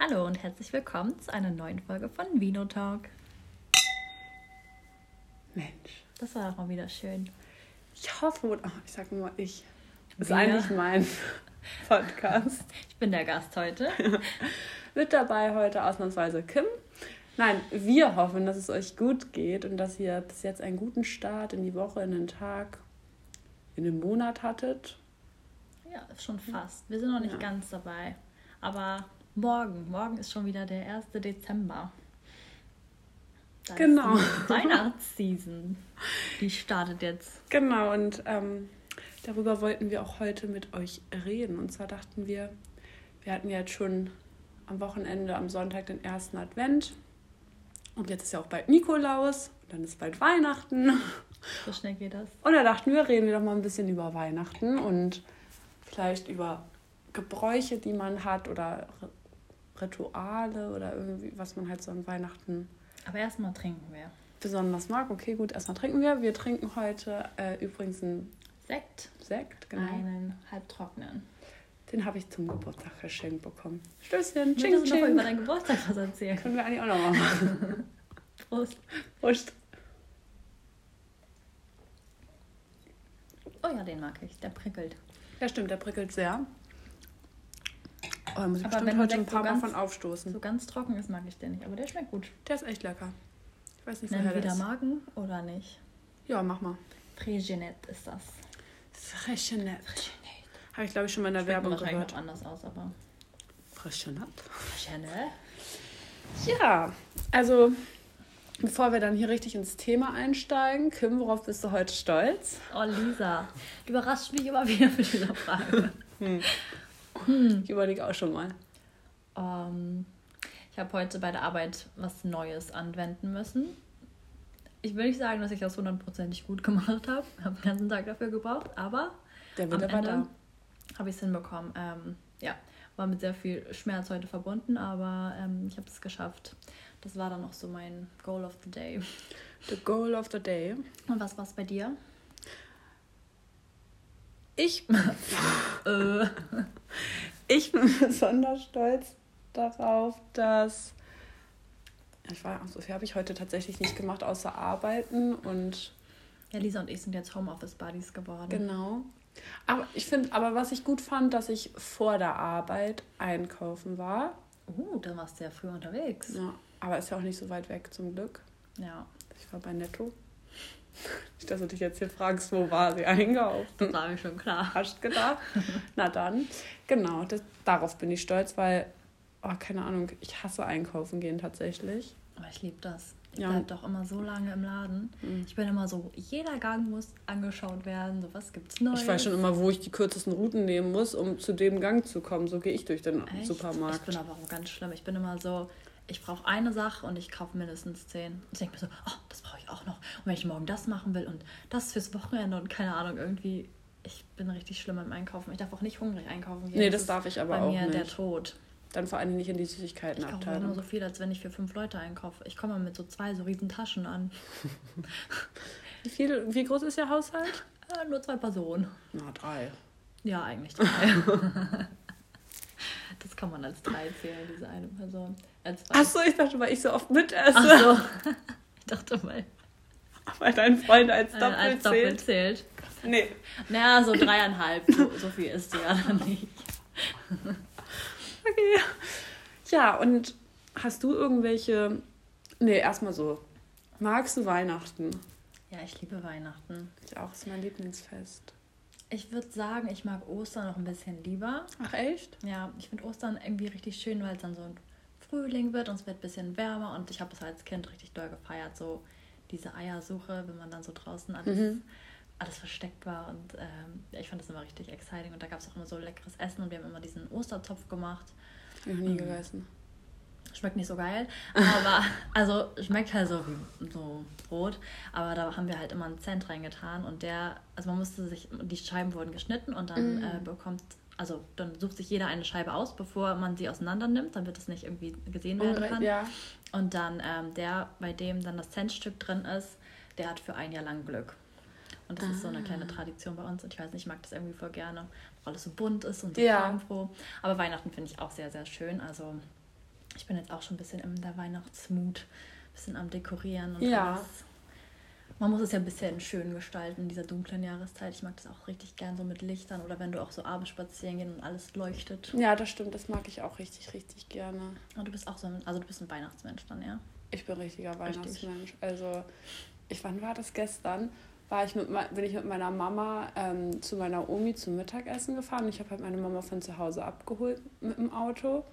Hallo und herzlich willkommen zu einer neuen Folge von Vino Talk. Mensch. Das war doch mal wieder schön. Ich hoffe, oh, ich sag nur ich. Das ist eigentlich mein Podcast. Ich bin der Gast heute. Mit dabei heute ausnahmsweise Kim. Nein, wir hoffen, dass es euch gut geht und dass ihr bis jetzt einen guten Start in die Woche, in den Tag, in den Monat hattet. Ja, schon fast. Wir sind noch nicht Ja. ganz dabei. Aber morgen, morgen ist schon wieder der 1. Dezember. Da Genau. Die Weihnachtsseason. Die startet jetzt. Genau, und ähm, darüber wollten wir auch heute mit euch reden. Und zwar dachten wir, wir hatten ja jetzt schon am Wochenende, am Sonntag den ersten Advent. Und jetzt ist ja auch bald Nikolaus. Und dann ist bald Weihnachten. So schnell geht das. Und da dachten wir, reden wir doch mal ein bisschen über Weihnachten und vielleicht über Gebräuche, die man hat oder Rituale oder irgendwie, was man halt so an Weihnachten Aber erstmal trinken wir. besonders mag. Okay, gut, erstmal trinken wir. Wir trinken heute äh, übrigens einen Sekt. Sekt, genau. Einen halbtrockenen. Den habe ich zum Geburtstag geschenkt bekommen. Stößchen, Möchtest ching, du noch über ching. deinen Geburtstag was erzählen? Können wir eigentlich auch noch mal machen. Prost. Prost. Oh ja, den mag ich. Der prickelt. Ja, stimmt, der prickelt sehr. Oh, da muss ich Aber bestimmt heute ein Sekt so paar Mal ganz- von aufstoßen. So ganz trocken ist, mag ich den nicht. Aber der schmeckt gut. Der ist echt lecker. Ich weiß nicht, Nennen woher wir der der ist. Magen oder nicht? Ja, mach mal. Prégenette ist das. Freshenet. Habe ich, glaube ich, schon mal in der Schmeckt Werbung gehört. noch anders aus, aber. Freshenet? Prégenette? Ja, also bevor wir dann hier richtig ins Thema einsteigen, Kim, worauf bist du heute stolz? Oh, Lisa. Du überraschst mich immer wieder mit dieser Frage. Ich überlege auch schon mal. Ähm, ich habe heute bei der Arbeit was Neues anwenden müssen. Ich will nicht sagen, dass ich das hundertprozentig gut gemacht habe. Ich habe den ganzen Tag dafür gebraucht, aber Der am Wille war da. habe ich es hinbekommen. Ähm, ja, war mit sehr viel Schmerz heute verbunden, aber ähm, ich habe es geschafft. Das war dann noch so mein Goal of the Day. The goal of the day. Und was war es bei dir? Ich, Äh, ich bin besonders stolz darauf, dass. Ich war, so viel habe ich heute tatsächlich nicht gemacht, außer arbeiten und ja, Lisa und ich sind jetzt Homeoffice-Buddies geworden. Genau. Aber ich finde, aber was ich gut fand, dass ich vor der Arbeit einkaufen war. Uh, dann warst du ja früh unterwegs. Ja, aber ist ja auch nicht so weit weg zum Glück. Ja, Ich war bei Netto. Nicht, dass du dich jetzt hier fragst, wo war sie einkauft. das war mir schon klar. Hast gedacht? Na dann. Genau, das, darauf bin ich stolz, weil, oh, keine Ahnung, ich hasse einkaufen gehen tatsächlich. Aber ich liebe das. Ich Ja. bleib doch immer so lange im Laden. Mhm. Ich bin immer so, jeder Gang muss angeschaut werden. So, was gibt's Neues? Ich weiß schon immer, wo ich die kürzesten Routen nehmen muss, um zu dem Gang zu kommen. So gehe ich durch den Echt? Supermarkt. Ich bin aber auch ganz schlimm. Ich bin immer so, ich brauche eine Sache und ich kaufe mindestens zehn. Ich denke mir so, oh, das brauche ich auch noch. Und wenn ich morgen das machen will und das fürs Wochenende und keine Ahnung, irgendwie, ich bin richtig schlimm im Einkaufen. Ich darf auch nicht hungrig einkaufen gehen. Nee, das ist darf ich aber bei auch mir der nicht. Tod. Dann vor allem nicht in die Ich kaufe immer Süßigkeitenabteilung. so viel, als wenn ich für fünf Leute einkaufe. Ich komme mit so zwei so riesen Taschen an. Wie, viel, wie groß ist Ihr Haushalt? Äh, nur zwei Personen. Na, drei. Ja, eigentlich drei. das kann man als drei zählen, diese eine Person. Als zwei. Achso, ich dachte, weil ich so oft mitesse, Ach so. Ich dachte mal, weil dein Freund als äh, Doppel als doppelt zählt. zählt. Nee. Naja, so dreieinhalb. So, so viel ist sie ja dann nicht. Okay. Ja, und hast du irgendwelche. Nee, erstmal so. Magst du Weihnachten? Ja, ich liebe Weihnachten. Ich auch, ist mein Lieblingsfest. Ich würde sagen, ich mag Ostern noch ein bisschen lieber. Ach, echt? Ja, ich finde Ostern irgendwie richtig schön, weil es dann so ein Frühling wird und es wird ein bisschen wärmer und ich habe es als Kind richtig doll gefeiert, so diese Eiersuche, wenn man dann so draußen alles, Mhm. alles versteckt war und ähm, ich fand das immer richtig exciting und da gab es auch immer so leckeres Essen und wir haben immer diesen Osterzopf gemacht. Ich nie Mhm. gegessen. Schmeckt nicht so geil, aber also schmeckt halt so wie so Brot, aber da haben wir halt immer einen Cent reingetan und der, also man musste sich, die Scheiben wurden geschnitten und dann Mhm. äh, bekommt, also dann sucht sich jeder eine Scheibe aus, bevor man sie auseinander nimmt, damit es nicht irgendwie gesehen werden kann. Ja. Und dann ähm, der, bei dem dann das Centstück drin ist, der hat für ein Jahr lang Glück. Und das ist so eine kleine Ah. Tradition bei uns. Und ich weiß nicht, ich mag das irgendwie voll gerne, weil alles so bunt ist und so Ja. farbenfroh. Aber Weihnachten finde ich auch sehr, sehr schön. Also Ich bin jetzt auch schon ein bisschen in der Weihnachtsmut, ein bisschen am Dekorieren und Ja. alles. Man muss es ja ein bisschen schön gestalten in dieser dunklen Jahreszeit. Ich mag das auch richtig gern so mit Lichtern oder wenn du auch so abends spazieren gehen und alles leuchtet. Ja, das stimmt, das mag ich auch richtig, richtig gerne. Und du bist auch so ein, also du bist ein Weihnachtsmensch dann, ja? Ich bin richtiger Richtig. Weihnachtsmensch. Also, ich, wann war das gestern? War ich mit, bin ich mit meiner Mama ähm, zu meiner Omi zum Mittagessen gefahren. Ich habe halt meine Mama von zu Hause abgeholt mit dem Auto.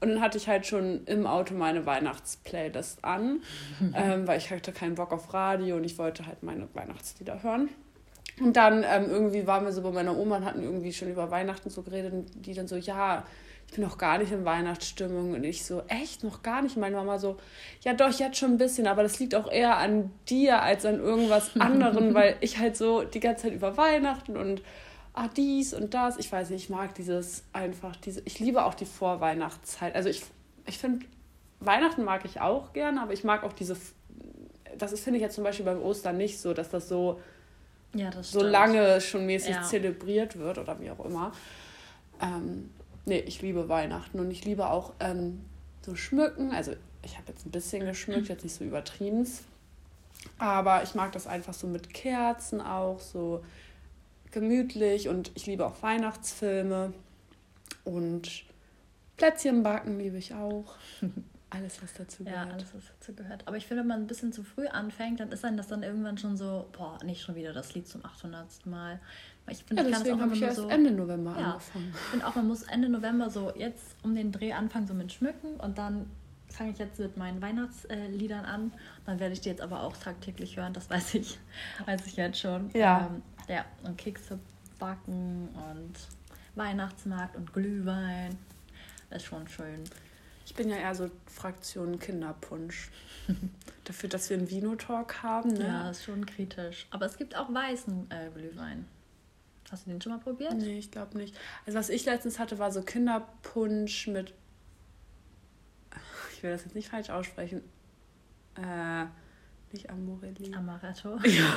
Und dann hatte ich halt schon im Auto meine Weihnachtsplaylist an, ähm, weil ich hatte keinen Bock auf Radio und ich wollte halt meine Weihnachtslieder hören. Und dann ähm, irgendwie waren wir so bei meiner Oma und hatten irgendwie schon über Weihnachten so geredet und die dann so, ja, ich bin noch gar nicht in Weihnachtsstimmung. Und ich so, echt, noch gar nicht? Meine Mama so, ja doch, jetzt schon ein bisschen, aber das liegt auch eher an dir als an irgendwas anderem, weil ich halt so die ganze Zeit über Weihnachten und ah, dies und das. Ich weiß nicht, ich mag dieses einfach, diese, ich liebe auch die Vorweihnachtszeit. Also ich, ich finde, Weihnachten mag ich auch gerne, aber ich mag auch diese, das ist, finde ich jetzt zum Beispiel beim Ostern nicht so, dass das so Ja, das so lange schon mäßig Ja. zelebriert wird oder wie auch immer. Ähm, nee, ich liebe Weihnachten und ich liebe auch ähm, so Schmücken. Also ich habe jetzt ein bisschen geschmückt, jetzt nicht so übertrieben. Aber ich mag das einfach so mit Kerzen auch, so gemütlich und ich liebe auch Weihnachtsfilme und Plätzchen backen liebe ich auch. Alles, was dazu Ja, gehört. alles, was dazu gehört. Aber ich finde, wenn man ein bisschen zu früh anfängt, dann ist dann das dann irgendwann schon so, boah, nicht schon wieder das Lied zum 800. Mal. Ich finde, Ja, deswegen habe ich erst so. Ende November Ja. angefangen. Ich finde auch, man muss Ende November so jetzt um den Dreh anfangen, so mit Schmücken und dann fange ich jetzt mit meinen Weihnachtsliedern an. Dann werde ich die jetzt aber auch tagtäglich hören, das weiß ich, weiß ich jetzt schon. Ja. Ähm, ja, und Kekse backen und Weihnachtsmarkt und Glühwein. Das ist schon schön. Ich bin ja eher so Fraktion Kinderpunsch. Dafür, dass wir einen Vino-Talk haben, ne? Ja, ist schon kritisch. Aber es gibt auch weißen äh, Glühwein. Hast du den schon mal probiert? Nee, ich glaube nicht. Also was ich letztens hatte, war so Kinderpunsch mit. Ich will das jetzt nicht falsch aussprechen. Äh, nicht Amorelli. Amaretto. Ja.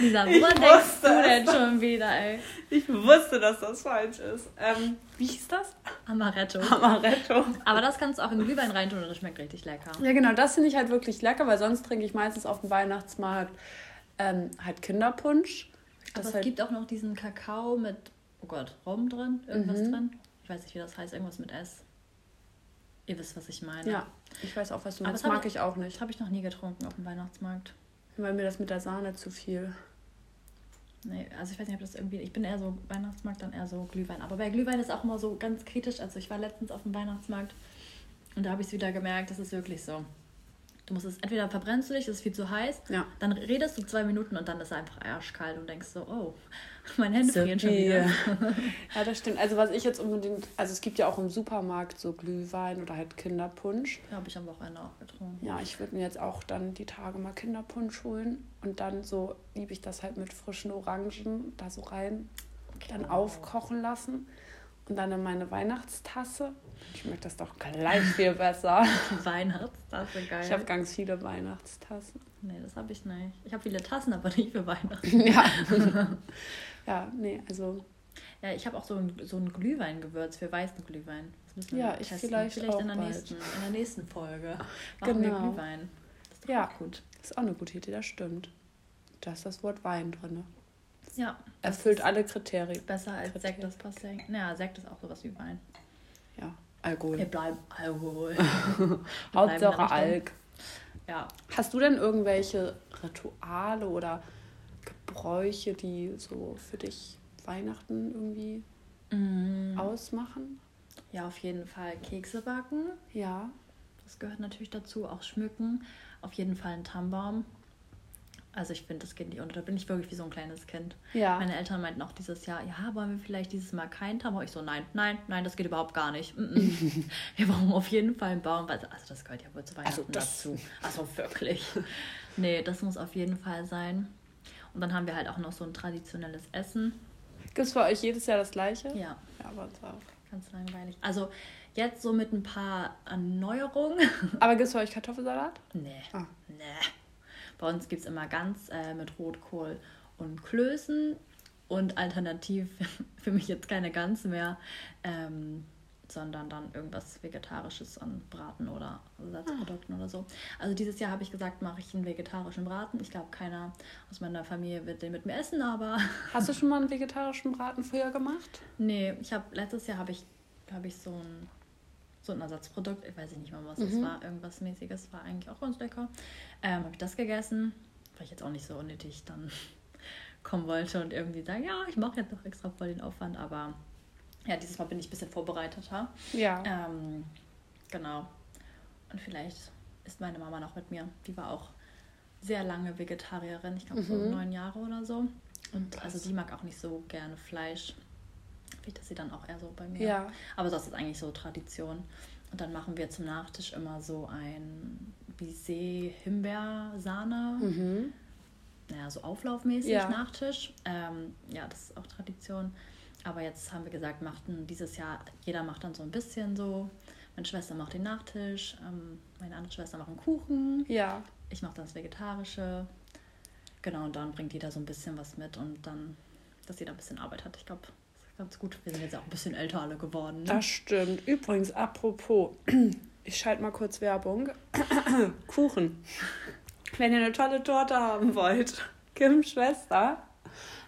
Lisa, woran denkst du denn schon wieder, ey? Ich wusste, dass das falsch ist. Ähm, wie hieß das? Amaretto. Amaretto. Aber das kannst du auch in Glühwein reintun und das schmeckt richtig lecker. Ja, genau, das finde ich halt wirklich lecker, weil sonst trinke ich meistens auf dem Weihnachtsmarkt ähm, halt Kinderpunsch. Aber es halt, gibt auch noch diesen Kakao mit, oh Gott, Rum drin, irgendwas Mhm. drin. Ich weiß nicht, wie das heißt, irgendwas mit S. Ihr wisst, was ich meine. ja, ich weiß auch, was du Aber meinst. das Mag ich- ich auch nicht. Das habe ich noch nie getrunken auf dem Weihnachtsmarkt. Weil mir das mit der Sahne zu viel. Nee, also ich weiß nicht, ob das irgendwie. Ich bin eher so Weihnachtsmarkt, dann eher so Glühwein. Aber bei Glühwein ist auch immer so ganz kritisch. Also ich war letztens auf dem Weihnachtsmarkt und da habe ich es wieder gemerkt, das ist wirklich so. Du musst es, entweder verbrennst du dich, das ist viel zu heiß, Ja. dann redest du zwei Minuten und dann ist er einfach arschkalt und denkst so, oh, meine Hände frieren schon wieder. Ja, das stimmt. Also was ich jetzt unbedingt, also es gibt ja auch im Supermarkt so Glühwein oder halt Kinderpunsch. Habe ich am Wochenende auch getrunken. Ja, ich würde mir jetzt auch dann die Tage mal Kinderpunsch holen und dann so liebe ich das halt mit frischen Orangen da so rein, dann aufkochen lassen und dann in meine Weihnachtstasse. Schmeckt das doch gleich viel besser. Weihnachtstasse, geil. Ich habe ganz viele Weihnachtstassen. nee, das habe ich nicht. Ich habe viele Tassen, aber nicht für Weihnachten. Ja. ja, nee, also Ja, ich habe auch so ein, so ein Glühweingewürz für weißen Glühwein. Das müssen wir Ja, ich testen. vielleicht auch in der, bald. nächsten, in der nächsten Folge. Machen wir Genau. Glühwein. Das ist Ja. gut. ist auch eine gute Idee, das stimmt. Da ist das Wort Wein drin. Ja. das Erfüllt alle Kriterien. Besser als Kritik. Sekt, das passt ja. Naja, Sekt ist auch sowas wie Wein. Ja, Alkohol. Wir bleiben Alkohol. Bleiben Hauptsache Richtung. Alk. Ja. Hast du denn irgendwelche Rituale oder Gebräuche, die so für dich Weihnachten irgendwie Mm, ausmachen? ja, auf jeden Fall Kekse backen. Ja. Das gehört natürlich dazu. Auch schmücken. Auf jeden Fall ein Tannenbaum. Also ich finde, das geht nicht unter. Da bin ich wirklich wie so ein kleines Kind. Ja. Meine Eltern meinten auch dieses Jahr, ja, wollen wir vielleicht dieses Mal keinen Tannenbaum? Ich so, nein, nein, nein, das geht überhaupt gar nicht. Mm -mm. wir brauchen auf jeden Fall einen Baum. weil- Also das gehört ja wohl zu Weihnachten Also das- dazu. Also wirklich. nee, das muss auf jeden Fall sein. Und dann haben wir halt auch noch so ein traditionelles Essen. Gibt es bei euch jedes Jahr das gleiche? Ja, Ja, bei uns auch. ganz langweilig. Also jetzt so mit ein paar Erneuerungen. Aber gibt es bei euch Kartoffelsalat? Nee. Ah. Nee. Bei uns gibt es immer ganz äh, mit Rotkohl und Klößen und alternativ für mich jetzt keine Gans mehr. Ähm, sondern dann irgendwas Vegetarisches an Braten oder Ersatzprodukten oder so. Also dieses Jahr habe ich gesagt, mache ich einen vegetarischen Braten. Ich glaube, keiner aus meiner Familie wird den mit mir essen, aber. Hast du schon mal einen vegetarischen Braten früher gemacht? Nee, ich habe letztes Jahr habe ich, glaube ich, so ein so ein Ersatzprodukt, ich weiß nicht mehr, was mhm. es war, irgendwas mäßiges, war eigentlich auch ganz lecker. Ähm, habe ich das gegessen, weil ich jetzt auch nicht so unnötig dann kommen wollte und irgendwie sagen, ja, ich mache jetzt noch extra voll den Aufwand, aber ja, dieses Mal bin ich ein bisschen vorbereiteter. Ja. Ähm, genau. Und vielleicht ist meine Mama noch mit mir. Die war auch sehr lange Vegetarierin, ich glaube mhm. so neun Jahre oder so. Und Krass. also die mag auch nicht so gerne Fleisch. Vielleicht ist sie dann auch eher so bei mir. Ja. Aber das ist eigentlich so Tradition. Und dann machen wir zum Nachtisch immer so ein Bisee Himbeersahne. Mhm. Naja, so auflaufmäßig ja. Nachtisch. Ähm, ja, das ist auch Tradition. Aber jetzt haben wir gesagt, machten dieses Jahr, jeder macht dann so ein bisschen so. Meine Schwester macht den Nachtisch, ähm, meine andere Schwester macht einen Kuchen. Ja. Ich mache das Vegetarische. Genau, und dann bringt jeder so ein bisschen was mit und dann, dass jeder ein bisschen Arbeit hat. Ich glaube, ganz gut. Wir sind jetzt auch ein bisschen älter alle geworden. Ne? Das stimmt. Übrigens, apropos, ich schalte mal kurz Werbung. Kuchen. Wenn ihr eine tolle Torte haben wollt, Kims Schwester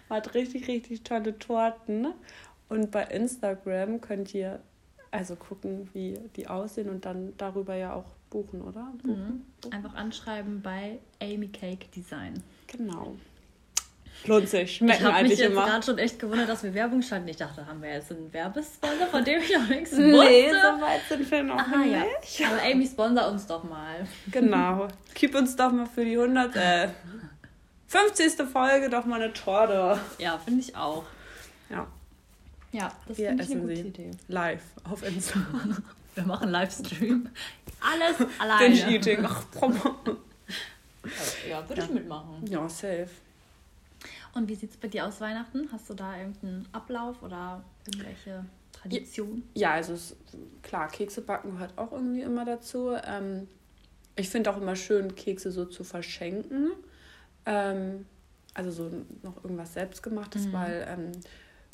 hat richtig, richtig tolle Torten. Und bei Instagram könnt ihr also gucken, wie die aussehen und dann darüber ja auch buchen, oder? Buchen, mhm. Einfach anschreiben bei Amy Cake Design. Genau. Lohnt sich, schmecken ich eigentlich immer. Ich habe gerade schon echt gewundert, dass wir Werbung schalten. Ich dachte, haben wir jetzt einen Werbesponsor, von dem ich noch nichts wusste? Nee, so weit sind wir noch Aha, nicht. Ja. Aber Amy, sponsor uns doch mal. Genau. Gib uns doch mal für die 100, äh, 50. Folge doch mal eine Torte. Ja, finde ich auch. Ja. Ja, das finde ich eine gute sie. Idee. Live auf Instagram. Wir machen Livestream. Alles alleine. Binge Eating. Ach, ja, würde ja. ich mitmachen. Ja, safe. Und wie sieht es bei dir aus Weihnachten? Hast du da irgendeinen Ablauf oder irgendwelche Traditionen? Ja, also es, klar, Kekse backen gehört auch irgendwie immer dazu. Ähm, ich finde auch immer schön, Kekse so zu verschenken. Ähm, also so noch irgendwas selbstgemachtes, mhm. weil ähm,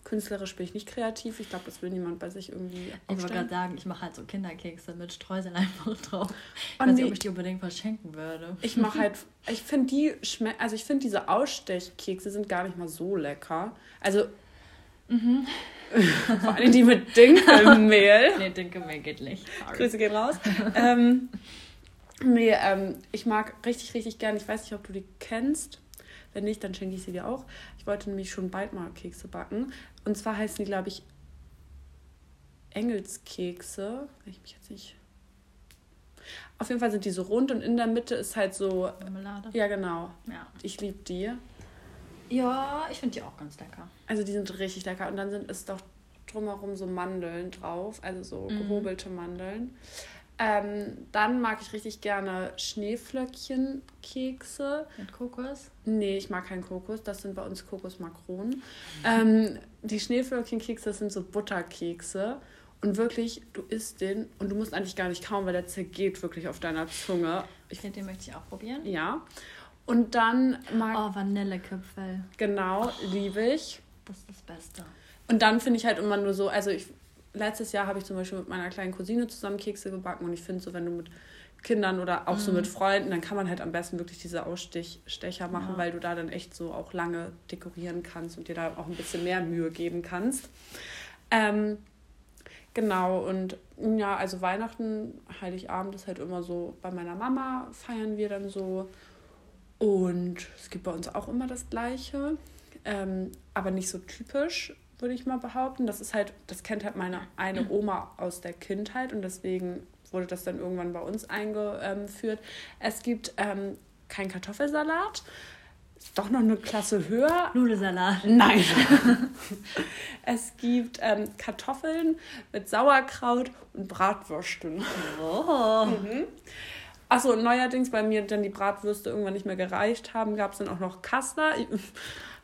künstlerisch bin ich nicht kreativ. Ich glaube, das will niemand bei sich irgendwie. Ich wollte gerade sagen, ich mache halt so Kinderkekse mit Streusel einfach drauf. Ich weiß nicht, ob ich die unbedingt verschenken würde. Ich mache halt, ich finde die schmecken, also ich finde diese Ausstechkekse sind gar nicht mal so lecker. Also. Mhm. Vor allem die mit Dinkelmehl. nee, Dinkelmehl geht nicht. Sorry. Grüße gehen raus. ähm, Nee, ähm, ich mag richtig, richtig gern. Ich weiß nicht, ob du die kennst. Wenn nicht, dann schenke ich sie dir auch. Ich wollte nämlich schon bald mal Kekse backen. Und zwar heißen die, glaube ich, Engelskekse. Ich mich jetzt nicht. Auf jeden Fall sind die so rund und in der Mitte ist halt so. Marmelade. Ja, genau. Ja. Ich liebe die. Ja, ich finde die auch ganz lecker. Also die sind richtig lecker. Und dann sind es doch drumherum so Mandeln drauf, also so mhm. gehobelte Mandeln. Ähm, dann mag ich richtig gerne Schneeflöckchenkekse. Mit Kokos? Nee, ich mag keinen Kokos. Das sind bei uns Kokosmakronen. Ähm, die Schneeflöckchenkekse sind so Butterkekse. Und wirklich, du isst den und du musst eigentlich gar nicht kauen, weil der zergeht wirklich auf deiner Zunge. Ich finde, den möchte ich auch probieren. Ja. Und dann mag. Oh, Vanilleköpfe. Genau, oh, liebe ich. Das ist das Beste. Und dann finde ich halt immer nur so, also ich letztes Jahr habe ich zum Beispiel mit meiner kleinen Cousine zusammen Kekse gebacken und ich finde so, wenn du mit Kindern oder auch mhm. so mit Freunden, dann kann man halt am besten wirklich diese Ausstecher machen, ja. weil du da dann echt so auch lange dekorieren kannst und dir da auch ein bisschen mehr Mühe geben kannst. Ähm, genau, und ja, also Weihnachten, Heiligabend ist halt immer so, bei meiner Mama feiern wir dann so. Und es gibt bei uns auch immer das Gleiche, ähm, aber nicht so typisch würde ich mal behaupten. Das ist halt, das kennt halt meine eine Oma aus der Kindheit und deswegen wurde das dann irgendwann bei uns eingeführt. Es gibt ähm, kein Kartoffelsalat. Ist doch noch eine Klasse höher. Nudelsalat. Nein. es gibt ähm, Kartoffeln mit Sauerkraut und Bratwürsten. Oh. Mhm. Achso, neuerdings bei mir dann die Bratwürste irgendwann nicht mehr gereicht haben, gab es dann auch noch Kassler.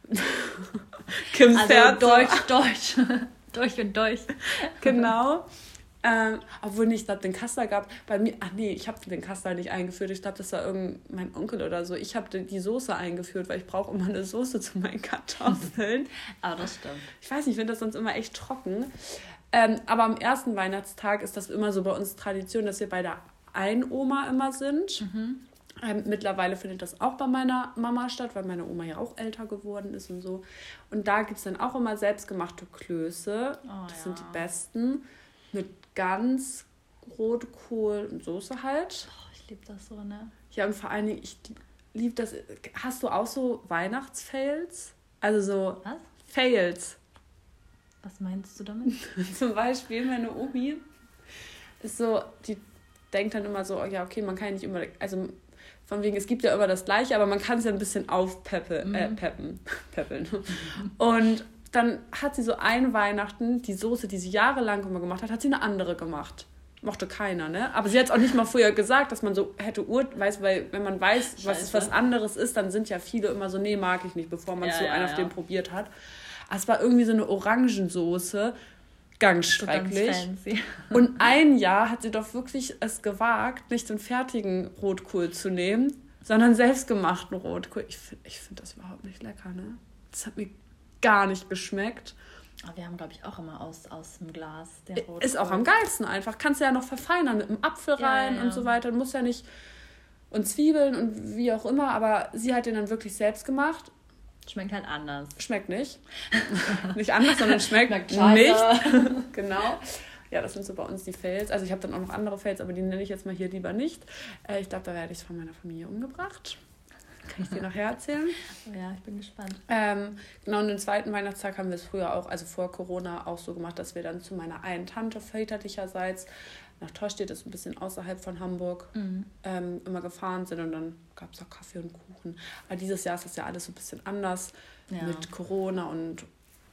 Kims also. Deutsch, Deutsch. durch und durch. Genau. Ähm, obwohl nicht, ich glaube, den Kassler gab bei mir. Ach nee, ich habe den Kassler nicht eingeführt. Ich glaube, das war irgend mein Onkel oder so. Ich habe die Soße eingeführt, weil ich brauche immer eine Soße zu meinen Kartoffeln. Aber das stimmt. Ich weiß nicht, ich finde das sonst immer echt trocken. Ähm, aber am ersten Weihnachtstag ist das immer so bei uns Tradition, dass wir bei der einen Oma immer sind. Mhm. Ähm, mittlerweile findet das auch bei meiner Mama statt, weil meine Oma ja auch älter geworden ist und so. Und da gibt es dann auch immer selbstgemachte Klöße. Oh, das ja. sind die besten. Mit ganz Rotkohl und Soße halt. Oh, ich liebe das so, ne? Ja, und vor allen Dingen, ich liebe das. Hast du auch so Weihnachtsfails? Also so Was? Fails. Was meinst du damit? Zum Beispiel meine Omi ist so, die denkt dann immer so, ja, okay, man kann ja nicht immer, also von wegen, es gibt ja immer das Gleiche, aber man kann es ja ein bisschen aufpeppeln, äh, Mhm. peppen, peppeln. Und dann hat sie so ein Weihnachten, die Soße, die sie jahrelang immer gemacht hat, hat sie eine andere gemacht. Mochte keiner, ne? Aber sie hat es auch nicht mal früher gesagt, dass man so hätte Ur, weiß, weil wenn man weiß, was es Scheiße. was anderes ist, dann sind ja viele immer so, nee, mag ich nicht, bevor man Ja, so ja, einen auf ja. den probiert hat. Aber es war irgendwie so eine Orangensoße, ganz So ganz schrecklich. fancy. Und ein Jahr hat sie doch wirklich es gewagt, nicht den fertigen Rotkohl zu nehmen, sondern selbstgemachten Rotkohl. Ich finde ich find das überhaupt nicht lecker, ne? Das hat mir gar nicht geschmeckt. Aber wir haben, glaube ich, auch immer aus, aus dem Glas den Rotkohl. Ist auch am geilsten einfach. Kannst du ja noch verfeinern mit einem Apfel Ja, rein ja. und so weiter. Du musst ja nicht. Und Zwiebeln und wie auch immer, aber sie hat den dann wirklich selbst gemacht. Schmeckt halt anders. Schmeckt nicht. nicht anders, sondern schmeckt, Schmeckt nicht. genau. Ja, das sind so bei uns die Fails. Also ich habe dann auch noch andere Fails, aber die nenne ich jetzt mal hier lieber nicht. Äh, ich glaube, da werde ich von meiner Familie umgebracht. Kann ich dir nachher erzählen. Ja, ich bin gespannt. Ähm, genau, und den zweiten Weihnachtstag haben wir es früher auch, also vor Corona, auch so gemacht, dass wir dann zu meiner einen Tante väterlicherseits nach Torstedt, das ist ein bisschen außerhalb von Hamburg, Mhm. ähm, immer gefahren sind und dann gab es auch Kaffee und Kuchen. Aber dieses Jahr ist das ja alles so ein bisschen anders Ja. mit Corona und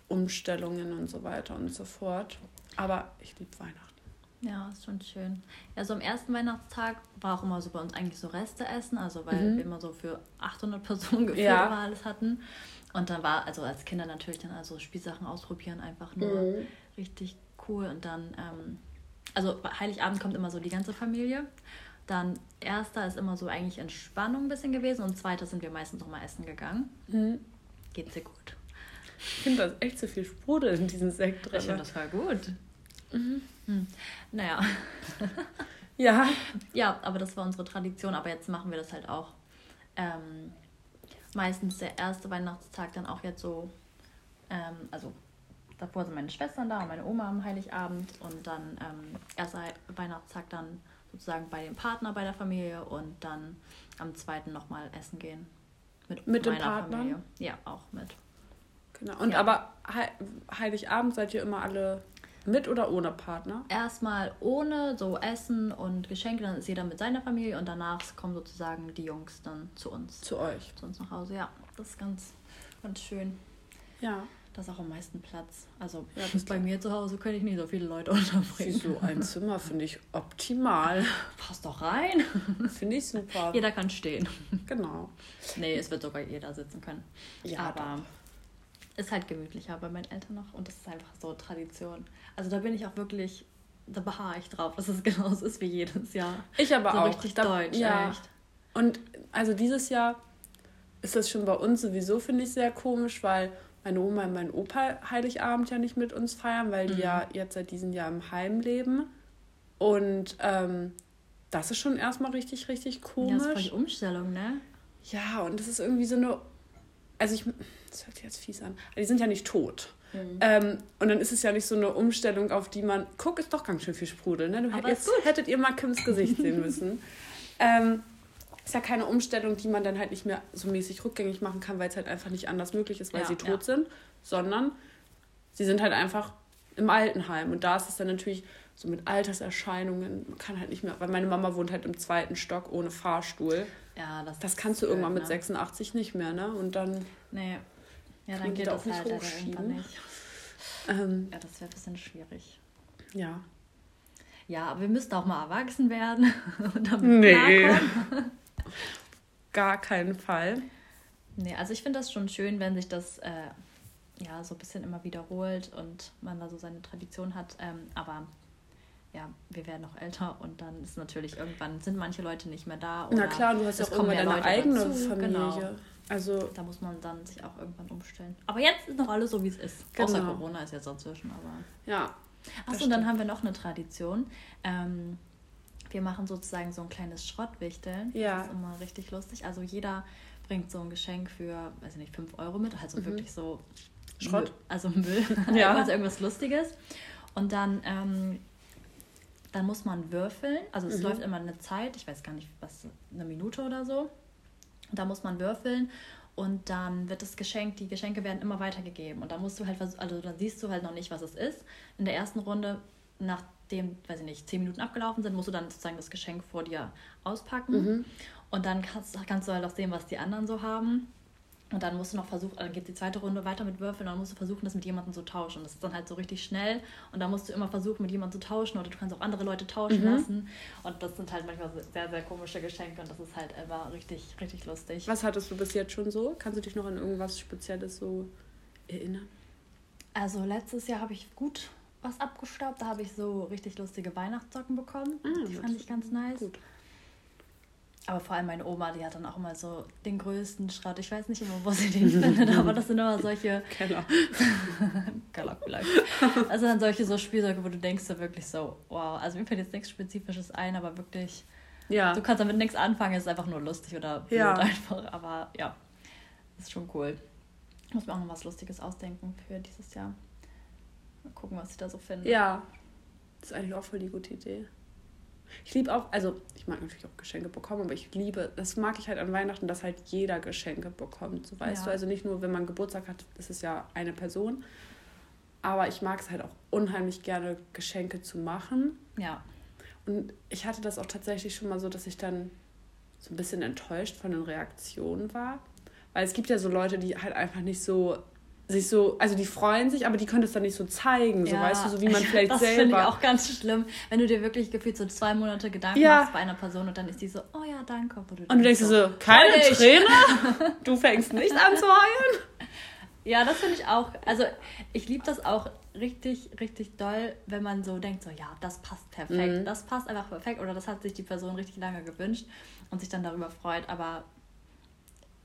Umstellungen und so weiter und so fort. Aber ich liebe Weihnachten. Ja, ist schon schön. Ja, so am ersten Weihnachtstag war auch immer so bei uns eigentlich so Reste essen, also weil Mhm. wir immer so für 800 Personen gefühlt Ja. alles hatten. Und dann war, also als Kinder natürlich dann also Spielsachen ausprobieren, einfach nur Mhm. richtig cool. Und dann, ähm, also Heiligabend kommt immer so die ganze Familie. Dann erster ist immer so eigentlich Entspannung ein bisschen gewesen und zweiter sind wir meistens noch mal essen gegangen. Mhm. Geht sehr gut. Ich finde, da ist echt zu viel Sprudel in diesem Sekt Ich finde drin. das voll gut. Hm. Naja. Ja, Ja, aber das war unsere Tradition. Aber jetzt machen wir das halt auch. Ähm, meistens der erste Weihnachtstag dann auch jetzt so. Ähm, also davor sind meine Schwestern da und meine Oma am Heiligabend. Und dann ähm, erster Weihnachtstag dann sozusagen bei dem Partner bei der Familie und dann am zweiten nochmal essen gehen. Mit, Mit dem meiner Partner? Familie. Ja, auch mit. genau. Und Ja. aber Hei- Heiligabend seid ihr immer alle mit oder ohne Partner? Erstmal ohne so Essen und Geschenke, dann ist jeder mit seiner Familie und danach kommen sozusagen die Jungs dann zu uns. Zu euch. zu uns nach Hause. Ja, das ist ganz, ganz schön. Ja. Da ist auch am meisten Platz. Also Ja, das bei mir zu Hause könnte ich nicht so viele Leute unterbringen. So ein Zimmer finde ich optimal. Passt doch rein. Finde ich super. Jeder kann stehen. Genau. Nee, es wird sogar jeder sitzen können. Ja, Aber ist halt gemütlicher bei meinen Eltern noch. Und das ist einfach so Tradition. Also da bin ich auch wirklich, da beharre ich drauf, dass es genauso ist wie jedes Jahr. Ich aber so auch. richtig Da- deutsch, ja. echt. Und also dieses Jahr ist das schon bei uns sowieso, finde ich, sehr komisch, weil meine Oma und mein Opa Heiligabend ja nicht mit uns feiern, weil die Mhm. ja jetzt seit diesem Jahr im Heim leben. Und ähm, das ist schon erstmal richtig, richtig Ja, das ist voll komisch. die Umstellung, ne? Ja, und das ist irgendwie so eine. Also ich. Das hört sich jetzt fies an. Die sind ja nicht tot. Mhm. Ähm, und dann ist es ja nicht so eine Umstellung, auf die man. Guck, ist doch ganz schön viel Sprudel, ne? Du, Aber jetzt hättet ihr mal Kims Gesicht sehen müssen. ähm, ist ja keine Umstellung, die man dann halt nicht mehr so mäßig rückgängig machen kann, weil es halt einfach nicht anders möglich ist, weil Ja, sie tot ja. sind, sondern sie sind halt einfach im Altenheim. Und da ist es dann natürlich so mit Alterserscheinungen, man kann halt nicht mehr, weil meine Mama wohnt halt im zweiten Stock ohne Fahrstuhl. Ja, das, Das kannst du irgendwann blöd, mit ne? 86 nicht mehr, ne? Und dann, Nee. Ja, dann geht da das auch nicht halt hochschieben? irgendwann nicht. ähm, Ja, das wäre ein bisschen schwierig. ja. Ja, aber wir müssten auch mal erwachsen werden und damit Nee. klarkommen. Gar keinen Fall. Nee, also ich finde das schon schön, wenn sich das äh, ja so ein bisschen immer wiederholt und man da so seine Tradition hat. Ähm, aber ja, wir werden noch älter und dann ist natürlich irgendwann sind manche Leute nicht mehr da. Na klar, du hast ja auch irgendwann deine Leute eigene dazu, Familie. Genau. Also, Da muss man dann sich auch irgendwann umstellen. Aber jetzt ist noch alles so, wie es ist. Außer Genau. Corona ist jetzt dazwischen, aber ja. Achso, und dann haben wir noch eine Tradition. Ähm, wir machen sozusagen so ein kleines Schrottwichteln. Ja. Das ist immer richtig lustig. Also jeder bringt so ein Geschenk für, weiß ich nicht, 5 Euro mit. Also mhm. wirklich so Schrott. Müll, also Müll. ja. also irgendwas Lustiges. Und dann, ähm, dann muss man würfeln. Also es mhm. läuft immer eine Zeit, ich weiß gar nicht, was, eine Minute oder so. Und da muss man würfeln und dann wird das Geschenk, die Geschenke werden immer weitergegeben. Und dann musst du halt, also dann siehst du halt noch nicht, was es ist. In der ersten Runde, nachdem, weiß ich nicht, zehn Minuten abgelaufen sind, musst du dann sozusagen das Geschenk vor dir auspacken. Mhm. Und dann kannst, kannst du halt auch sehen, was die anderen so haben. Und dann musst du noch versuchen, dann geht die zweite Runde weiter mit Würfeln und dann musst du versuchen, das mit jemandem zu tauschen. Das ist dann halt so richtig schnell und dann musst du immer versuchen, mit jemandem zu tauschen oder du kannst auch andere Leute tauschen mhm. lassen. Und das sind halt manchmal sehr, sehr komische Geschenke und das ist halt immer richtig, richtig lustig. Was hattest du bis jetzt schon so? Kannst du dich noch an irgendwas Spezielles so erinnern? Also letztes Jahr habe ich gut was abgestaubt. Da habe ich so richtig lustige Weihnachtssocken bekommen. Ah, die fand ich ganz nice. Gut. Aber vor allem meine Oma, die hat dann auch immer so den größten Schrott. Ich weiß nicht immer, wo sie den findet, aber das sind immer solche. Keller. Keller vielleicht. Also dann solche so Spielzeuge, wo du denkst so wirklich so, wow. Also mir fällt jetzt nichts Spezifisches ein, aber wirklich. Ja. Du kannst damit nichts anfangen, es ist einfach nur lustig oder blöd ja. einfach. Aber ja, ist schon cool. Ich muss mir auch noch was Lustiges ausdenken für dieses Jahr. Mal gucken, was ich da so finde. Ja. Das ist eigentlich auch voll die gute Idee. Ich liebe auch, also ich mag natürlich auch Geschenke bekommen, aber ich liebe, das mag ich halt an Weihnachten, dass halt jeder Geschenke bekommt. So weißt ja. du, also nicht nur, wenn man Geburtstag hat, ist ja eine Person. Aber ich mag es halt auch unheimlich gerne, Geschenke zu machen. Ja. Und ich hatte das auch tatsächlich schon mal so, dass ich dann so ein bisschen enttäuscht von den Reaktionen war. Weil es gibt ja so Leute, die halt einfach nicht so sich so, also die freuen sich, aber die können es dann nicht so zeigen, so ja, weißt du, so wie man vielleicht das selber. Das finde ich auch ganz schlimm, wenn du dir wirklich gefühlt so zwei Monate Gedanken ja. machst bei einer Person und dann ist die so, oh ja, danke. Du und du denkst so, so keine Träne? du fängst nicht an zu heulen? Ja, das finde ich auch. Also ich liebe das auch richtig, richtig doll, wenn man so denkt, so ja, das passt perfekt, mhm. das passt einfach perfekt oder das hat sich die Person richtig lange gewünscht und sich dann darüber freut, aber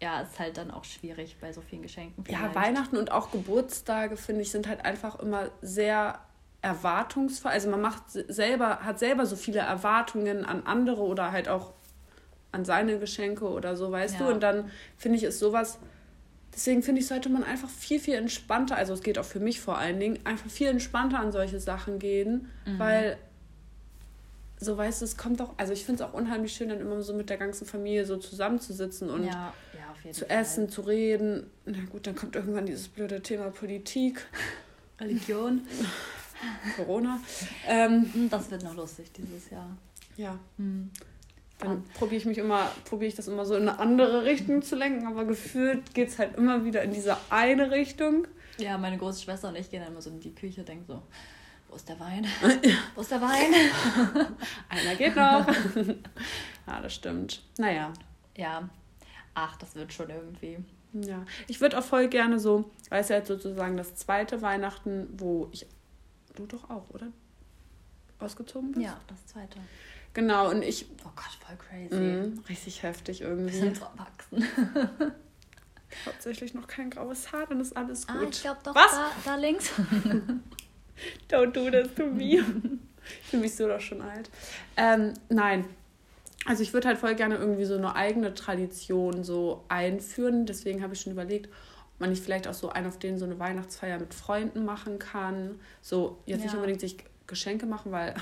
ja, ist halt dann auch schwierig bei so vielen Geschenken. Vielleicht. Ja, Weihnachten und auch Geburtstage, finde ich, sind halt einfach immer sehr erwartungsvoll. Also man macht selber, hat selber so viele Erwartungen an andere oder halt auch an seine Geschenke oder so, weißt ja. du? Und dann finde ich, ist sowas, deswegen finde ich, sollte man einfach viel, viel entspannter, also es geht auch für mich vor allen Dingen, einfach viel entspannter an solche Sachen gehen, mhm. weil so weißt du, es kommt auch, also ich finde es auch unheimlich schön, dann immer so mit der ganzen Familie so zusammenzusitzen und ja zu Fall. essen, zu reden. Na gut, dann kommt irgendwann dieses blöde Thema Politik. Religion. Corona. Ähm, das wird noch lustig dieses Jahr. Ja. Hm. Dann probiere ich mich immer, probiere ich das immer so in eine andere Richtung zu lenken, aber gefühlt geht es halt immer wieder in diese eine Richtung. Ja, meine große Schwester und ich gehen dann immer so in die Küche, denken so, wo ist der Wein? wo ist der Wein? Einer geht noch. ja, das stimmt. Naja. Ja, ach, das wird schon irgendwie. Ja, ich würde auch voll gerne so, weil es ja jetzt sozusagen das zweite Weihnachten, wo ich, du doch auch, oder? Ausgezogen bist? Ja, das zweite. Genau, und ich. Oh Gott, voll crazy. Mh, richtig heftig irgendwie. Wir sind so erwachsen. Hauptsächlich noch kein graues Haar, dann ist alles ah, gut. Ah, ich glaube doch, Was? Da, da links. Don't do this to me. ich fühle mich so doch schon alt. Ähm, nein, also ich würde halt voll gerne irgendwie so eine eigene Tradition so einführen. Deswegen habe ich schon überlegt, ob man nicht vielleicht auch so ein auf den so eine Weihnachtsfeier mit Freunden machen kann. So jetzt ja. nicht unbedingt sich Geschenke machen, weil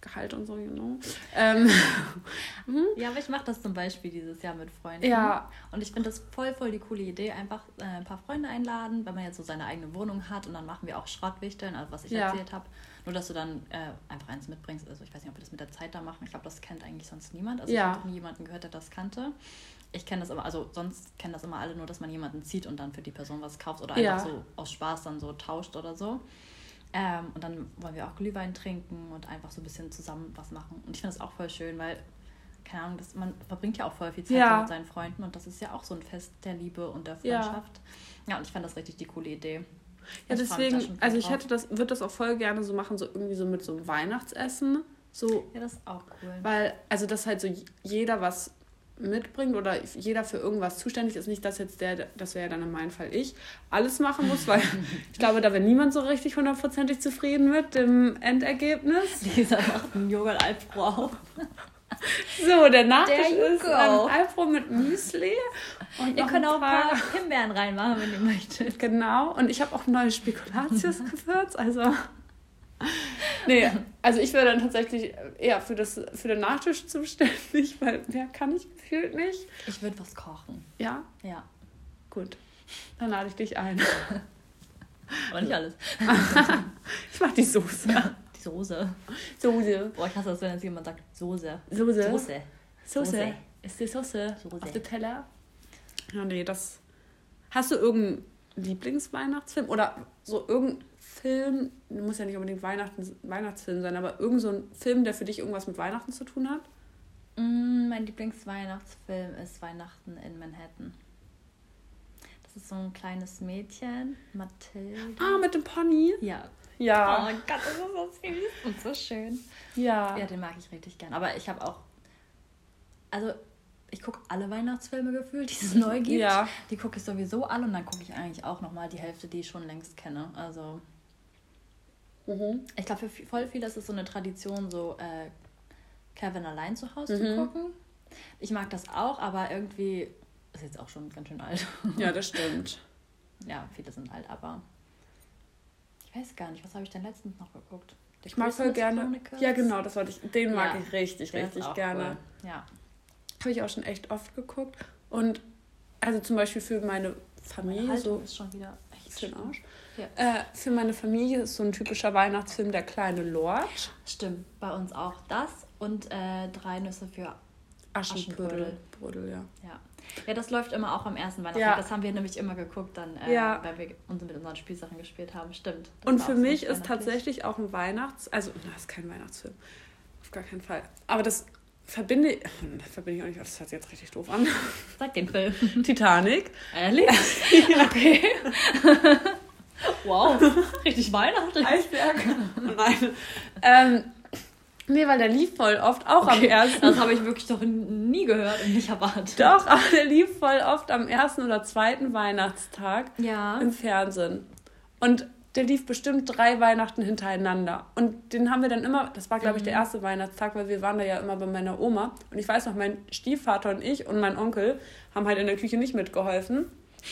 Gehalt und so, you know. Ähm, mhm. ja, aber ich mache das zum Beispiel dieses Jahr mit Freunden. Ja. Und ich finde das voll, voll die coole Idee. Einfach äh, ein paar Freunde einladen, wenn man jetzt so seine eigene Wohnung hat und dann machen wir auch Schrottwichteln, also was ich ja. erzählt habe. Nur, dass du dann äh, einfach eins mitbringst. Also ich weiß nicht, ob wir das mit der Zeit da machen. Ich glaube, das kennt eigentlich sonst niemand. Also ja. ich habe nie jemanden gehört, der das kannte. Ich kenne das immer, also sonst kennen das immer alle nur, dass man jemanden zieht und dann für die Person was kauft oder ja. einfach so aus Spaß dann so tauscht oder so. Ähm, und dann wollen wir auch Glühwein trinken und einfach so ein bisschen zusammen was machen. Und ich finde das auch voll schön, weil, keine Ahnung, das, man verbringt ja auch voll viel Zeit ja. mit seinen Freunden und das ist ja auch so ein Fest der Liebe und der Freundschaft. Ja, ja und ich fand das richtig die coole Idee. Ja, ich deswegen, also ich hätte das, würde das auch voll gerne so machen, so irgendwie so mit so einem Weihnachtsessen. So, ja, das ist auch cool. Weil, also dass halt so jeder was mitbringt oder jeder für irgendwas zuständig ist. Nicht, dass jetzt der, das wäre ja dann in meinem Fall ich, alles machen muss, weil ich glaube, da wäre niemand so richtig hundertprozentig zufrieden mit dem Endergebnis. Lisa macht einen Joghurt-Albro. So, der Nachtisch ist ein Albro mit Müsli. Und ihr könnt auch ein paar Himbeeren reinmachen, wenn ihr möchtet. Genau, und ich habe auch neue Spekulatius-Gewürz, also... Nee, also ich wäre dann tatsächlich eher für, das, für den Nachtisch zuständig, weil mehr kann ich gefühlt nicht. Ich würde was kochen. Ja? Ja. Gut. Dann lade ich dich ein. Aber nicht alles. ich mach die Soße. Die Soße. Soße. Boah, ich hasse das, wenn jetzt jemand sagt Soße. Soße. Soße. Soße. Ist die Soße, Soße. auf dem Teller? Ja, nee, das... Hast du irgendeinen Lieblingsweihnachtsfilm? Oder so irgendein Film, muss ja nicht unbedingt Weihnachten, Weihnachtsfilm sein, aber irgend so ein Film, der für dich irgendwas mit Weihnachten zu tun hat? Mm, mein Lieblingsweihnachtsfilm ist Weihnachten in Manhattan. Das ist so ein kleines Mädchen, Mathilde. Ah, mit dem Pony? Ja. Ja. Oh mein Gott, das ist so süß und so schön. Ja. Ja, den mag ich richtig gern. Aber ich habe auch. Also, ich gucke alle Weihnachtsfilme gefühlt, die es neu gibt. Ja. Die gucke ich sowieso alle und dann gucke ich eigentlich auch nochmal die Hälfte, die ich schon längst kenne. Also, Mhm. ich glaube, für voll viele ist es so eine Tradition, so äh, Kevin allein zu Hause Mhm. zu gucken. Ich mag das auch, aber irgendwie ist jetzt auch schon ganz schön alt. Ja, das stimmt. ja, viele sind alt, aber ich weiß gar nicht, was habe ich denn letztens noch geguckt? The Ich mag voll gerne. Chronicles? Ja, genau, das wollte ich. Den mag Ja. ich richtig, richtig gerne. Cool. Ja. Habe ich auch schon echt oft geguckt. Und also zum Beispiel für meine Meine Familie, Haltung so ist schon wieder echt für den. Arsch. Ja. Äh, für meine Familie ist so ein typischer Weihnachtsfilm Der kleine Lord. Stimmt, bei uns auch das und äh, drei Nüsse für Aschenbrödel. Brödel, ja. ja. Ja, das läuft immer auch am ersten Weihnachtstag. Ja. Das haben wir nämlich immer geguckt, dann, äh, Ja. weil wir uns mit unseren Spielsachen gespielt haben. Stimmt. Das Und für mich ist tatsächlich auch ein Weihnachts-, also, na, ist kein Weihnachtsfilm. Auf gar keinen Fall. Aber das verbinde, verbinde ich auch nicht, das hört sich jetzt richtig doof an. Sag den Film. Titanic. Ehrlich? okay. wow, richtig weihnachtlich. Eisberg. Nein. Ähm, nee, weil der lief voll oft auch am ersten. Das habe ich wirklich doch nie gehört und nicht erwartet. Doch, aber der lief voll oft am ersten oder zweiten Weihnachtstag Ja. im Fernsehen. Und der lief bestimmt drei Weihnachten hintereinander. Und den haben wir dann immer, das war glaube ich der erste Weihnachtstag, weil wir waren da ja immer bei meiner Oma. Und ich weiß noch, mein Stiefvater und ich und mein Onkel haben halt in der Küche nicht mitgeholfen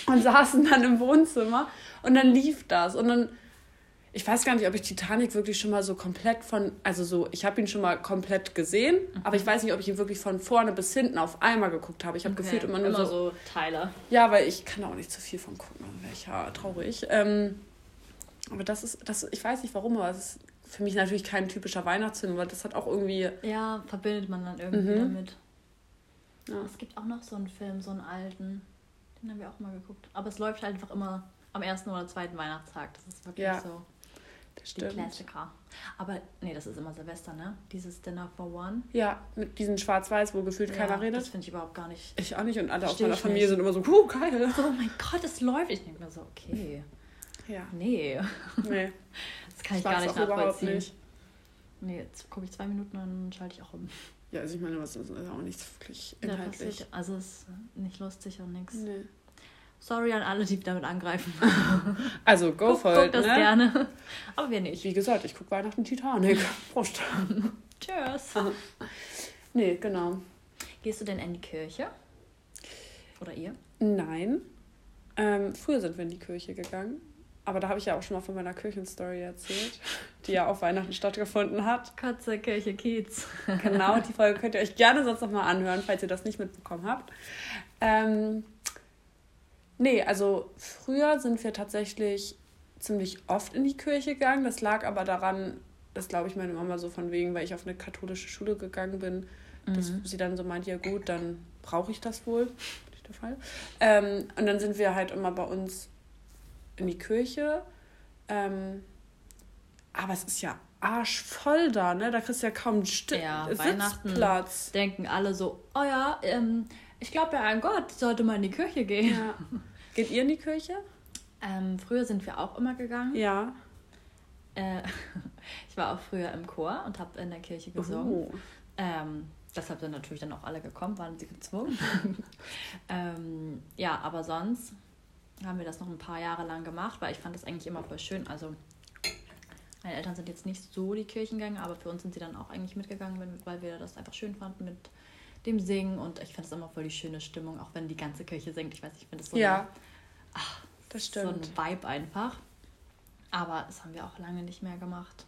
und saßen dann im Wohnzimmer. Und dann lief das. Und dann, ich weiß gar nicht, ob ich Titanic wirklich schon mal so komplett von, also so, ich habe ihn schon mal komplett gesehen, aber ich weiß nicht, ob ich ihn wirklich von vorne bis hinten auf einmal geguckt habe. Ich habe gefühlt immer nur so, so Teile. ja, weil ich kann auch nicht zu viel von gucken, wäre ich ja traurig. Ähm, aber das ist, das, ich weiß nicht warum, aber es ist für mich natürlich kein typischer Weihnachtsfilm, weil das hat auch irgendwie. Ja, verbindet man dann irgendwie Mhm. damit. Ja. Es gibt auch noch so einen Film, so einen alten. Den haben wir auch mal geguckt. Aber es läuft halt einfach immer am ersten oder zweiten Weihnachtstag. Das ist wirklich Ja, so Das die stimmt. Klassiker. Aber nee, das ist immer Silvester, ne? Dieses Dinner for One. Ja, mit diesen Schwarz-Weiß, wo gefühlt keiner ja, redet. Das finde ich überhaupt gar nicht. Ich auch nicht und alle aus meiner Familie nicht. sind immer so, huh, geil. Oh mein Gott, es läuft. Ich denke mir so, okay. Ja, Nee, nee. das kann ich Ich gar nicht nachvollziehen. nicht. Nee, jetzt gucke ich zwei Minuten und dann schalte ich auch um. Ja, also ich meine, was ist auch nichts wirklich Ja, inhaltlich. passiert- also es ist nicht lustig und nichts. Nee. Sorry an alle, die damit angreifen. Also, go Guck, for guck it, das ne? gerne. Aber wir nicht. Wie gesagt, ich gucke Weihnachten Titanic. Prost. Tschüss. Nee, genau. Gehst du denn in die Kirche? Oder ihr? Nein. Ähm, früher sind wir in die Kirche gegangen. Aber da habe ich ja auch schon mal von meiner Kirchenstory erzählt, die ja auf Weihnachten stattgefunden hat. Katze, Kirche, Kiez. Genau, die Folge könnt ihr euch gerne sonst noch mal anhören, falls ihr das nicht mitbekommen habt. Ähm, nee, also früher sind wir tatsächlich ziemlich oft in die Kirche gegangen. Das lag aber daran, dass glaube ich meine Mama so von wegen, weil ich auf eine katholische Schule gegangen bin, dass Mhm. sie dann so meint, ja gut, dann brauche ich das wohl. Nicht der Fall. Ähm, und dann sind wir halt immer bei uns in die Kirche. Ähm, aber es ist ja arschvoll da, ne? Da kriegst du ja kaum Sti Ja, Weihnachten. Sitzplatz. Denken alle so, oh ja, ähm, ich glaube ja an Gott, sollte mal in die Kirche gehen. Ja. Geht ihr in die Kirche? Ähm, früher sind wir auch immer gegangen. Ja. Äh, ich war auch früher im Chor und habe in der Kirche gesungen. Oh. Ähm, deshalb sind natürlich dann auch alle gekommen, waren sie gezwungen. ähm, ja, aber sonst haben wir das noch ein paar Jahre lang gemacht, weil ich fand das eigentlich immer voll schön. Also meine Eltern sind jetzt nicht so die Kirchengänger, aber für uns sind sie dann auch eigentlich mitgegangen, weil wir das einfach schön fanden mit dem Singen und ich finde es immer voll die schöne Stimmung, auch wenn die ganze Kirche singt. Ich weiß, ich finde es so, ja, eine, ach, das stimmt. so ein Vibe einfach. Aber das haben wir auch lange nicht mehr gemacht.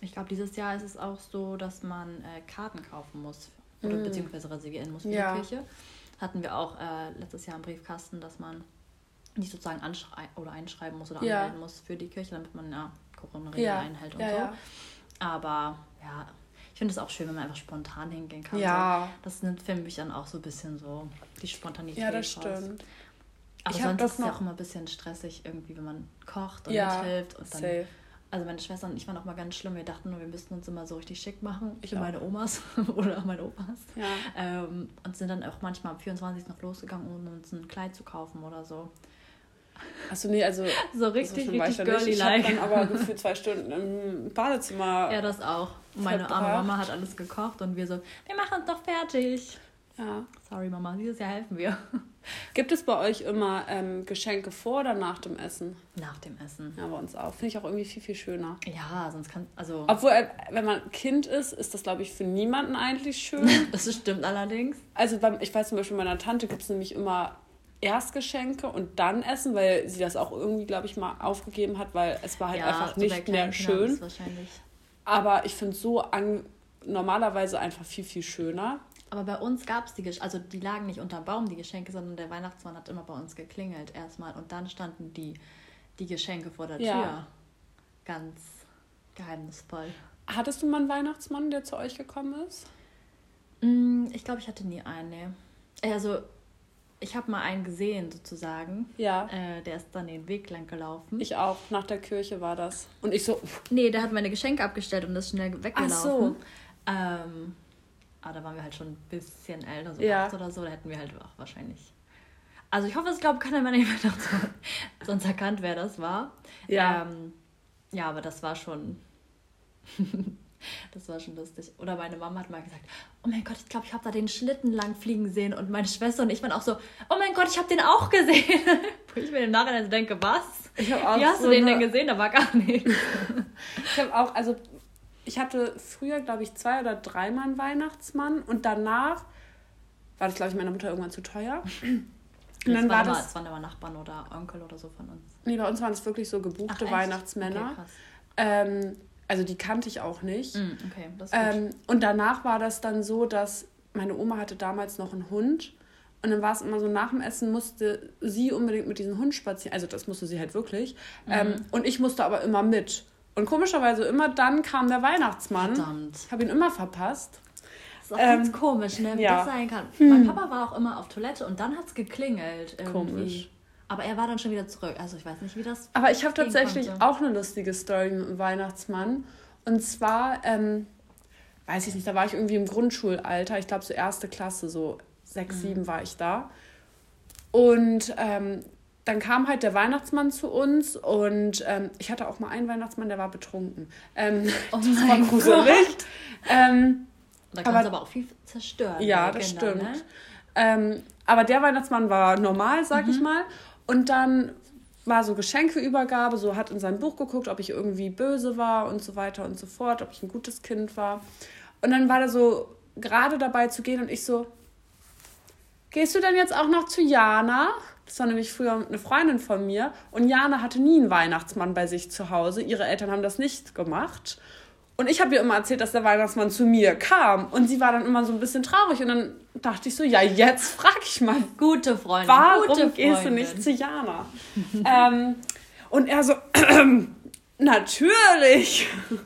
Ich glaube, dieses Jahr ist es auch so, dass man äh, Karten kaufen muss oder mm. beziehungsweise reservieren muss für ja. die Kirche. Hatten wir auch äh, letztes Jahr im Briefkasten, dass man nicht sozusagen oder einschreiben muss oder ja. anmelden muss für die Kirche, damit man ja Corona-Regeln ja. einhält und ja, so. Aber ja, ich finde es auch schön, wenn man einfach spontan hingehen kann. Ja. So. Das nimmt für mich dann auch so ein bisschen so die Spontanität Ja, das raus. stimmt. Aber ich sonst ist es ja auch immer ein bisschen stressig irgendwie, wenn man kocht und ja, mithilft und dann. Safe. Also meine Schwester und ich waren auch mal ganz schlimm. Wir dachten nur, wir müssten uns immer so richtig schick machen. Ich für meine Omas oder meine Opas. Ja. Ähm, und sind dann auch manchmal am 24. noch losgegangen, um uns ein Kleid zu kaufen oder so. Achso, nee, also. So richtig, so richtig girly-like. Ich aber für zwei Stunden im Badezimmer. Ja, das auch. Meine arme Mama hat alles gekocht und wir so, wir machen es doch fertig. Ja. Sorry, Mama, dieses Jahr helfen wir. Gibt es bei euch immer ähm, Geschenke vor oder nach dem Essen? Nach dem Essen. Ja, bei uns auch. Finde ich auch irgendwie viel, viel schöner. Ja, sonst kann. Also Obwohl, äh, wenn man Kind ist, ist das, glaube ich, für niemanden eigentlich schön. das stimmt allerdings. Also, beim, ich weiß zum Beispiel, meiner Tante gibt es nämlich immer Erstgeschenke und dann essen, weil sie das auch irgendwie, glaube ich, mal aufgegeben hat, weil es war halt ja, einfach nicht mehr schön. Aber ich finde es so an, normalerweise einfach viel, viel schöner. Aber bei uns gab es die Geschenke, also die lagen nicht unterm Baum, die Geschenke, sondern der Weihnachtsmann hat immer bei uns geklingelt erstmal und dann standen die, die Geschenke vor der Tür. Ja. Ganz geheimnisvoll. Hattest du mal einen Weihnachtsmann, der zu euch gekommen ist? Mm, ich glaube, ich hatte nie einen, nee. Also ich habe mal einen gesehen, sozusagen. Ja. Äh, der ist dann den Weg lang gelaufen. Ich auch. Nach der Kirche war das. Und ich so. Nee, der hat meine Geschenke abgestellt und ist schnell weggelaufen. Ach so. Ähm, aber da waren wir halt schon ein bisschen älter, so ja. oder so. Da hätten wir halt auch wahrscheinlich. Also ich hoffe, es glaubt keiner meiner Weihnachtsmann. Sonst erkannt, wer das war. Ja. Ähm, ja, aber das war schon. Das war schon lustig. Oder meine Mama hat mal gesagt, oh mein Gott, ich glaube, ich habe da den Schlitten lang fliegen sehen. Und meine Schwester und ich waren auch so, oh mein Gott, ich habe den auch gesehen. Wo ich mir im Nachhinein denke, was? Ich auch Wie hast so du den denn gesehen? Da war gar nichts. ich habe auch, also ich hatte früher, glaube ich, zwei oder dreimal einen Weihnachtsmann. Und danach war das, glaube ich, meiner Mutter irgendwann zu teuer. Und dann war das, waren aber Nachbarn oder Onkel oder so von uns. Nee, bei uns waren es wirklich so gebuchte Ach, Weihnachtsmänner. Okay, ähm, also die kannte ich auch nicht. Mm, okay, das ist ähm, und danach war das dann so, dass meine Oma hatte damals noch einen Hund. Und dann war es immer so, nach dem Essen musste sie unbedingt mit diesem Hund spazieren. Also das musste sie halt wirklich. Mhm. Ähm, und ich musste aber immer mit. Und komischerweise immer dann kam der Weihnachtsmann. Verdammt. Ich habe ihn immer verpasst. Das ist auch ähm, ganz komisch, ne? wie ja. das sein kann. Hm. Mein Papa war auch immer auf Toilette und dann hat es geklingelt. Irgendwie. Komisch. Aber er war dann schon wieder zurück. Also ich weiß nicht, wie das. Aber ich habe tatsächlich konnte. auch eine lustige Story mit dem Weihnachtsmann. Und zwar, ähm, weiß ich nicht, da war ich irgendwie im Grundschulalter. Ich glaube, so erste Klasse, so sechs, mhm. sieben war ich da. Und ähm, dann kam halt der Weihnachtsmann zu uns und ähm, ich hatte auch mal einen Weihnachtsmann, der war betrunken. Ähm, oh das war gruselig. Ähm, da kann es aber auch viel zerstören. Ja, das Kinder, stimmt. Ne? Ähm, aber der Weihnachtsmann war normal, sag mhm. ich mal. Und dann war so Geschenkeübergabe, so hat in sein Buch geguckt, ob ich irgendwie böse war und so weiter und so fort, ob ich ein gutes Kind war. Und dann war er so gerade dabei zu gehen und ich so, gehst du denn jetzt auch noch zu Jana? Das war nämlich früher eine Freundin von mir und Jana hatte nie einen Weihnachtsmann bei sich zu Hause. Ihre Eltern haben das nicht gemacht. Und ich habe ihr immer erzählt, dass der Weihnachtsmann zu mir kam. Und sie war dann immer so ein bisschen traurig. Und dann dachte ich so, ja, jetzt frage ich mal. Gute Freundin. Warum gute gehst Freundin. du nicht zu Jana? ähm, und er so, natürlich.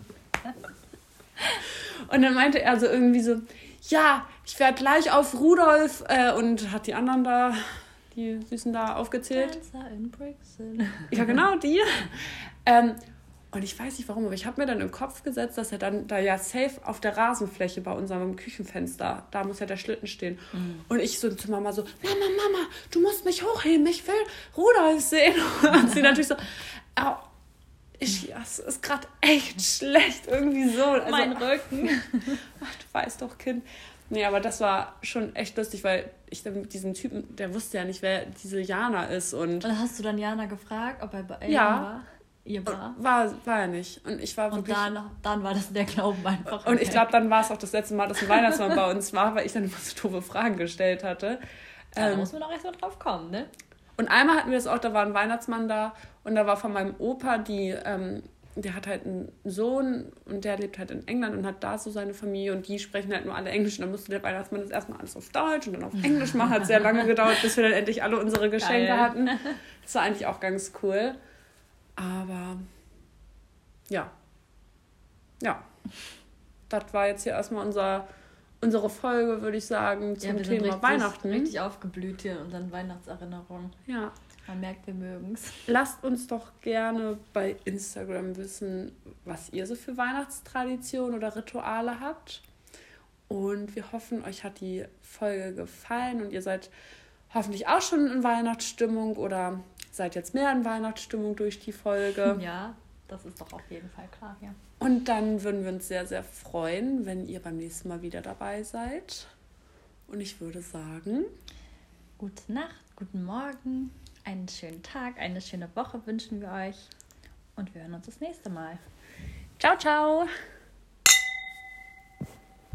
und dann meinte er so irgendwie so, ja, ich werde gleich auf Rudolf äh, und hat die anderen da, die Süßen da aufgezählt. Ja, genau, die. Ähm, und ich weiß nicht warum, aber ich habe mir dann im Kopf gesetzt, dass er dann da ja safe auf der Rasenfläche bei unserem Küchenfenster, da muss ja der Schlitten stehen. Mhm. Und ich so zu Mama so, Mama, Mama, du musst mich hochheben, ich will Rudolf sehen. Und sie natürlich so, oh, Ich, es ist gerade echt schlecht, irgendwie so. Also, mein Rücken. Ach, du weißt doch, Kind. Nee, aber das war schon echt lustig, weil ich dann mit diesem Typen, der wusste ja nicht, wer diese Jana ist. Und, Und hast du dann Jana gefragt, ob er bei ihr Ja. war? Ihr war. war, war er nicht. Und ich war Und wirklich. dann, dann war das der Glauben einfach. Und ich glaube, dann war es auch das letzte Mal, dass ein Weihnachtsmann bei uns war, weil ich dann immer so doofe Fragen gestellt hatte. Ja, da Ähm, muss man auch erstmal drauf kommen, ne? Und einmal hatten wir das auch, da war ein Weihnachtsmann da und da war von meinem Opa, die, ähm, der hat halt einen Sohn und der lebt halt in England und hat da so seine Familie und die sprechen halt nur alle Englisch und dann musste der Weihnachtsmann das erstmal alles auf Deutsch und dann auf Englisch machen. Hat sehr lange gedauert, bis wir dann endlich alle unsere Geschenke Geil. hatten. Das war eigentlich auch ganz cool. Aber ja. Ja. Das war jetzt hier erstmal unser, unsere Folge, würde ich sagen, Ja, zum wir sind Thema richtig, Weihnachten. richtig aufgeblüht hier in unseren Weihnachtserinnerungen. Ja. Man merkt, wir mögen's. Lasst uns doch gerne bei Instagram wissen, was ihr so für Weihnachtstraditionen oder Rituale habt. Und wir hoffen, euch hat die Folge gefallen und ihr seid hoffentlich auch schon in Weihnachtsstimmung oder seid jetzt mehr in Weihnachtsstimmung durch die Folge. Ja, das ist doch auf jeden Fall klar, ja. Und dann würden wir uns sehr, sehr freuen, wenn ihr beim nächsten Mal wieder dabei seid. Und ich würde sagen, Gute Nacht, guten Morgen, einen schönen Tag, eine schöne Woche wünschen wir euch. Und wir hören uns das nächste Mal. ciao, ciao!